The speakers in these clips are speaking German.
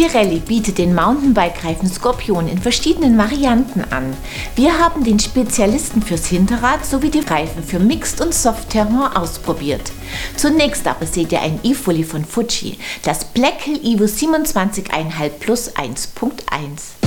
Pirelli bietet den Mountainbike-Reifen Scorpion in verschiedenen Varianten an. Wir haben den Spezialisten fürs Hinterrad sowie die Reifen für Mixed und Soft Terrain ausprobiert. Zunächst aber seht ihr ein E-Fully von Fuji, das Black Hill Evo 27,5 Plus 1.1.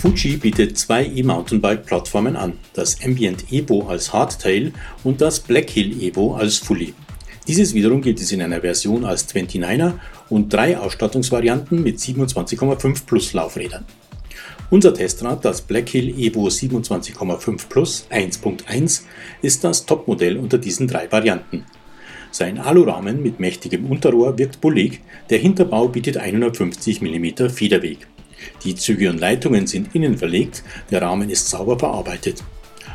Fuji bietet zwei E-Mountainbike-Plattformen an, das Ambient Evo als Hardtail und das Black Hill Evo als Fully. Dieses wiederum gibt es in einer Version als 29er und drei Ausstattungsvarianten mit 27,5 Plus Laufrädern. Unser Testrad, das Black Hill Evo 27,5 Plus 1.1, ist das Topmodell unter diesen drei Varianten. Sein Alurahmen mit mächtigem Unterrohr wirkt bullig, der Hinterbau bietet 150 mm Federweg. Die Züge und Leitungen sind innen verlegt, der Rahmen ist sauber verarbeitet.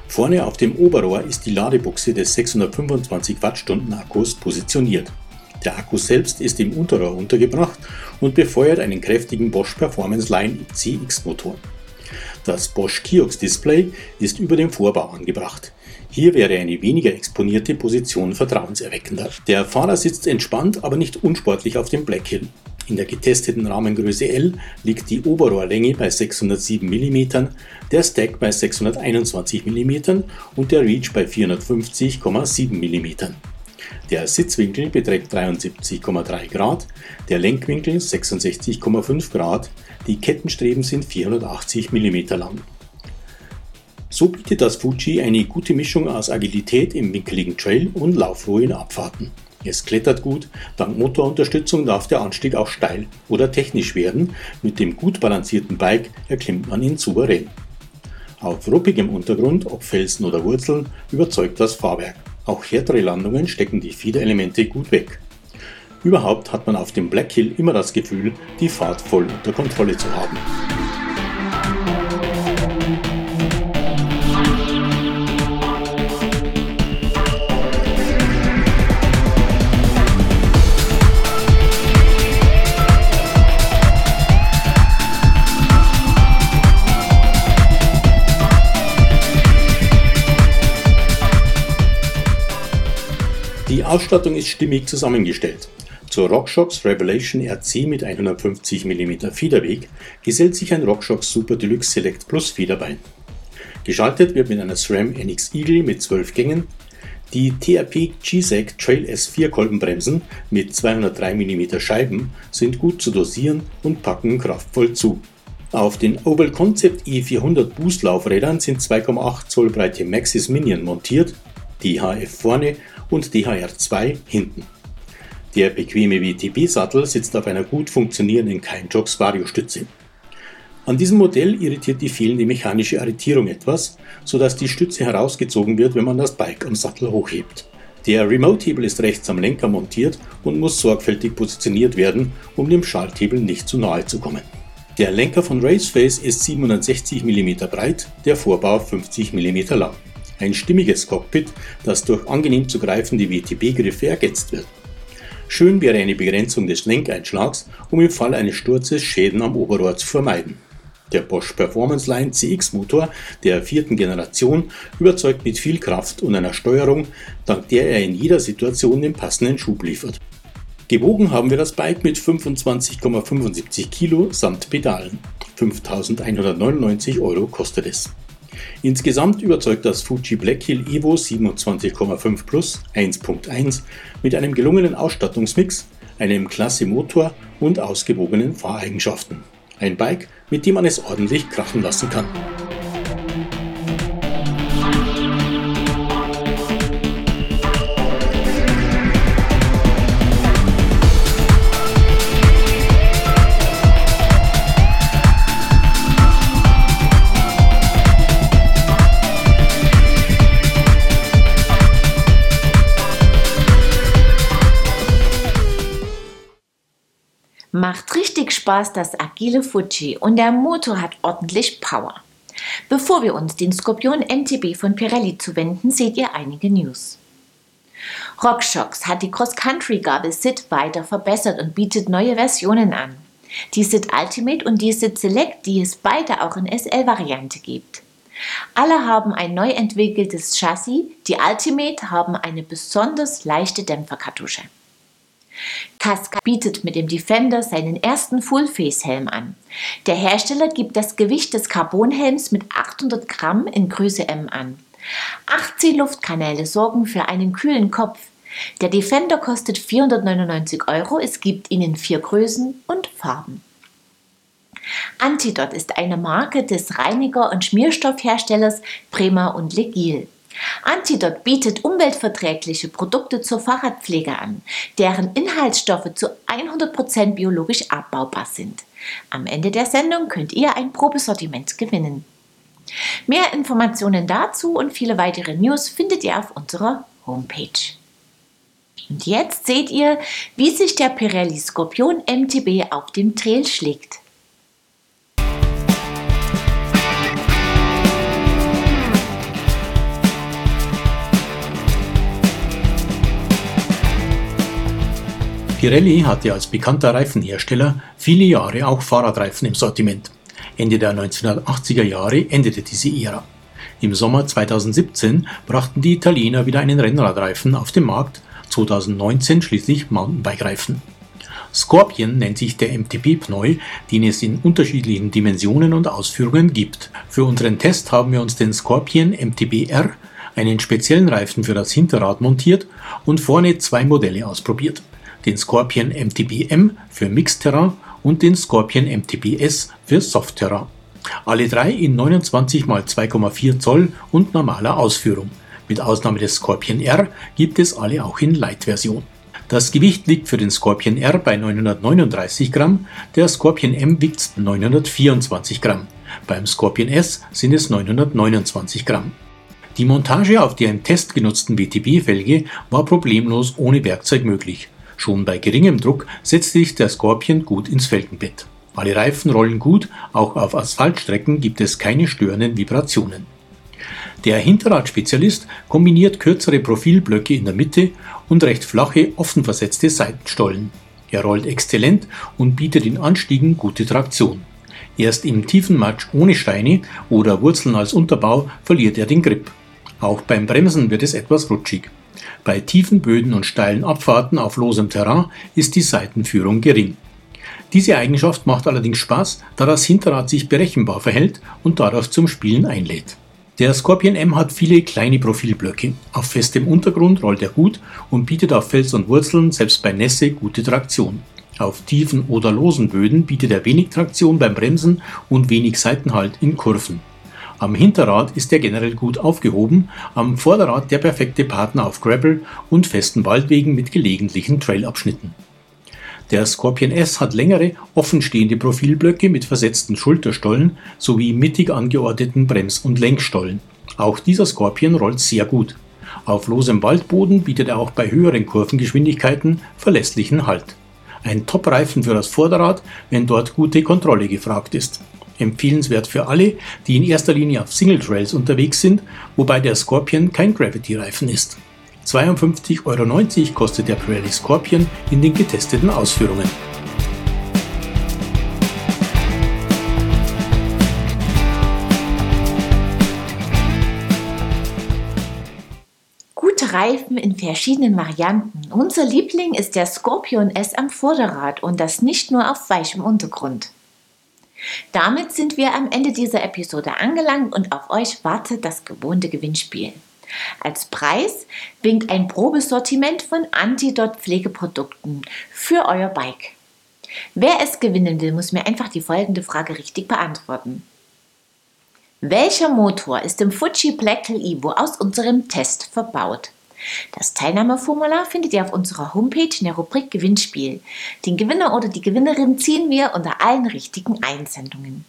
Vorne auf dem Oberrohr ist die Ladebuchse des 625 Wattstunden Akkus positioniert. Der Akku selbst ist im Unterrohr untergebracht und befeuert einen kräftigen Bosch Performance Line CX Motor. Das Bosch Kiox Display ist über dem Vorbau angebracht. Hier wäre eine weniger exponierte Position vertrauenserweckender. Der Fahrer sitzt entspannt, aber nicht unsportlich auf dem Black Hill. In der getesteten Rahmengröße L liegt die Oberrohrlänge bei 607 mm, der Stack bei 621 mm und der Reach bei 450,7 mm. Der Sitzwinkel beträgt 73,3 Grad, der Lenkwinkel 66,5 Grad, die Kettenstreben sind 480 mm lang. So bietet das Fuji eine gute Mischung aus Agilität im winkeligen Trail und Laufruhe in Abfahrten. Es klettert gut, dank Motorunterstützung darf der Anstieg auch steil oder technisch werden, mit dem gut balancierten Bike erklimmt man ihn souverän. Auf ruppigem Untergrund, ob Felsen oder Wurzeln, überzeugt das Fahrwerk. Auch härtere Landungen stecken die Fiederelemente gut weg. Überhaupt hat man auf dem Black Hill immer das Gefühl, die Fahrt voll unter Kontrolle zu haben. Ausstattung ist stimmig zusammengestellt. Zur RockShox Revelation RC mit 150 mm Federweg gesellt sich ein RockShox Super Deluxe Select Plus Federbein. Geschaltet wird mit einer SRAM NX Eagle mit 12 Gängen. Die TRP G-Sec Trail S4 Kolbenbremsen mit 203 mm Scheiben sind gut zu dosieren und packen kraftvoll zu. Auf den Oval Concept E400 Boost Laufrädern sind 2,8 Zoll breite Maxis Minion montiert, die HF vorne und DHR2 hinten. Der bequeme WTB-Sattel sitzt auf einer gut funktionierenden Keinjox Vario-Stütze. An diesem Modell irritiert die fehlende mechanische Arretierung etwas, sodass die Stütze herausgezogen wird, wenn man das Bike am Sattel hochhebt. Der Remote-Hebel ist rechts am Lenker montiert und muss sorgfältig positioniert werden, um dem Schalthebel nicht zu nahe zu kommen. Der Lenker von Raceface ist 760 mm breit, der Vorbau 50 mm lang. Ein stimmiges Cockpit, das durch angenehm zu greifende WTB-Griffe ergänzt wird. Schön wäre eine Begrenzung des Lenkeinschlags, um im Fall eines Sturzes Schäden am Oberrohr zu vermeiden. Der Bosch Performance Line CX Motor der vierten Generation überzeugt mit viel Kraft und einer Steuerung, dank der er in jeder Situation den passenden Schub liefert. Gewogen haben wir das Bike mit 25,75 Kilo samt Pedalen. 5.199 Euro kostet es. Insgesamt überzeugt das Fuji Black Hill Evo 27,5 Plus 1.1 mit einem gelungenen Ausstattungsmix, einem klasse Motor und ausgewogenen Fahreigenschaften. Ein Bike, mit dem man es ordentlich krachen lassen kann. Macht richtig Spaß das agile Fuji und der Motor hat ordentlich Power. Bevor wir uns den Scorpion MTB von Pirelli zuwenden, seht ihr einige News. RockShox hat die Cross-Country-Gabel SID weiter verbessert und bietet neue Versionen an. die SID Ultimate und die SID Select, die es beide auch in SL-Variante gibt. Alle haben ein neu entwickeltes Chassis, die Ultimate haben eine besonders leichte Dämpferkartusche. Casca bietet mit dem Defender seinen ersten Full-Face-Helm an. Der Hersteller gibt das Gewicht des Carbonhelms mit 800 Gramm in Größe M an. 18 Luftkanäle sorgen für einen kühlen Kopf. Der Defender kostet 499 Euro. Es gibt ihn in vier Größen und Farben. Antidot ist eine Marke des Reiniger- und Schmierstoffherstellers Prema und Legil. Antidot bietet umweltverträgliche Produkte zur Fahrradpflege an, deren Inhaltsstoffe zu 100% biologisch abbaubar sind. Am Ende der Sendung könnt ihr ein Probesortiment gewinnen. Mehr Informationen dazu und viele weitere News findet ihr auf unserer Homepage. Und jetzt seht ihr, wie sich der Pirelli Scorpion MTB auf dem Trail schlägt. Pirelli hatte als bekannter Reifenhersteller viele Jahre auch Fahrradreifen im Sortiment. Ende der 1980er Jahre endete diese Ära. Im Sommer 2017 brachten die Italiener wieder einen Rennradreifen auf den Markt, 2019 schließlich Mountainbike-Reifen. Scorpion nennt sich der MTB-Pneu, den es in unterschiedlichen Dimensionen und Ausführungen gibt. Für unseren Test haben wir uns den Scorpion MTB R, einen speziellen Reifen für das Hinterrad montiert und vorne zwei Modelle ausprobiert den Scorpion MTB M für Mixed Terrain und den Scorpion MTB S für Soft Terrain. Alle drei in 29 x 2,4 Zoll und normaler Ausführung. Mit Ausnahme des Scorpion R gibt es alle auch in Light-Version. Das Gewicht liegt für den Scorpion R bei 939 Gramm, der Scorpion M wiegt 924 Gramm. Beim Scorpion S sind es 929 Gramm. Die Montage auf der im Test genutzten WTB-Felge war problemlos ohne Werkzeug möglich. Schon bei geringem Druck setzt sich der Scorpion gut ins Felgenbett. Alle Reifen rollen gut, auch auf Asphaltstrecken gibt es keine störenden Vibrationen. Der Hinterradspezialist kombiniert kürzere Profilblöcke in der Mitte und recht flache, offen versetzte Seitenstollen. Er rollt exzellent und bietet in Anstiegen gute Traktion. Erst im tiefen Matsch ohne Steine oder Wurzeln als Unterbau verliert er den Grip. Auch beim Bremsen wird es etwas rutschig. Bei tiefen Böden und steilen Abfahrten auf losem Terrain ist die Seitenführung gering. Diese Eigenschaft macht allerdings Spaß, da das Hinterrad sich berechenbar verhält und dadurch zum Spielen einlädt. Der Scorpion M hat viele kleine Profilblöcke. Auf festem Untergrund rollt er gut und bietet auf Fels und Wurzeln selbst bei Nässe gute Traktion. Auf tiefen oder losen Böden bietet er wenig Traktion beim Bremsen und wenig Seitenhalt in Kurven. Am Hinterrad ist er generell gut aufgehoben, am Vorderrad der perfekte Partner auf Gravel und festen Waldwegen mit gelegentlichen Trailabschnitten. Der Scorpion S hat längere, offenstehende Profilblöcke mit versetzten Schulterstollen sowie mittig angeordneten Brems- und Lenkstollen. Auch dieser Scorpion rollt sehr gut. Auf losem Waldboden bietet er auch bei höheren Kurvengeschwindigkeiten verlässlichen Halt. Ein Top-Reifen für das Vorderrad, wenn dort gute Kontrolle gefragt ist. Empfehlenswert für alle, die in erster Linie auf Single Trails unterwegs sind, wobei der Scorpion kein Gravity-Reifen ist. 52,90 Euro kostet der Pirelli Scorpion in den getesteten Ausführungen. Gute Reifen in verschiedenen Varianten. Unser Liebling ist der Scorpion S am Vorderrad und das nicht nur auf weichem Untergrund. Damit sind wir am Ende dieser Episode angelangt und auf euch wartet das gewohnte Gewinnspiel. Als Preis winkt ein Probesortiment von Antidot Pflegeprodukten für euer Bike. Wer es gewinnen will, muss mir einfach die folgende Frage richtig beantworten. Welcher Motor ist im Fuji Blacktail Evo aus unserem Test verbaut? Das Teilnahmeformular findet ihr auf unserer Homepage in der Rubrik Gewinnspiel. Den Gewinner oder die Gewinnerin ziehen wir unter allen richtigen Einsendungen.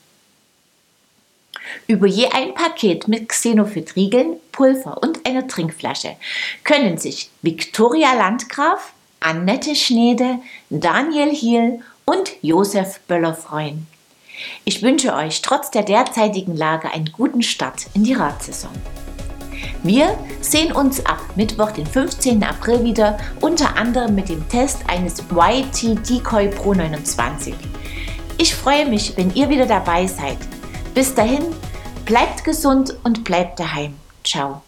Über je ein Paket mit Xenophyt-Riegeln, Pulver und einer Trinkflasche können sich Viktoria Landgraf, Annette Schneede, Daniel Hiel und Josef Böller freuen. Ich wünsche euch trotz der derzeitigen Lage einen guten Start in die Radsaison. Wir sehen uns ab Mittwoch, den 15. April wieder, unter anderem mit dem Test eines YT Decoy Pro 29. Ich freue mich, wenn ihr wieder dabei seid. Bis dahin, bleibt gesund und bleibt daheim. Ciao.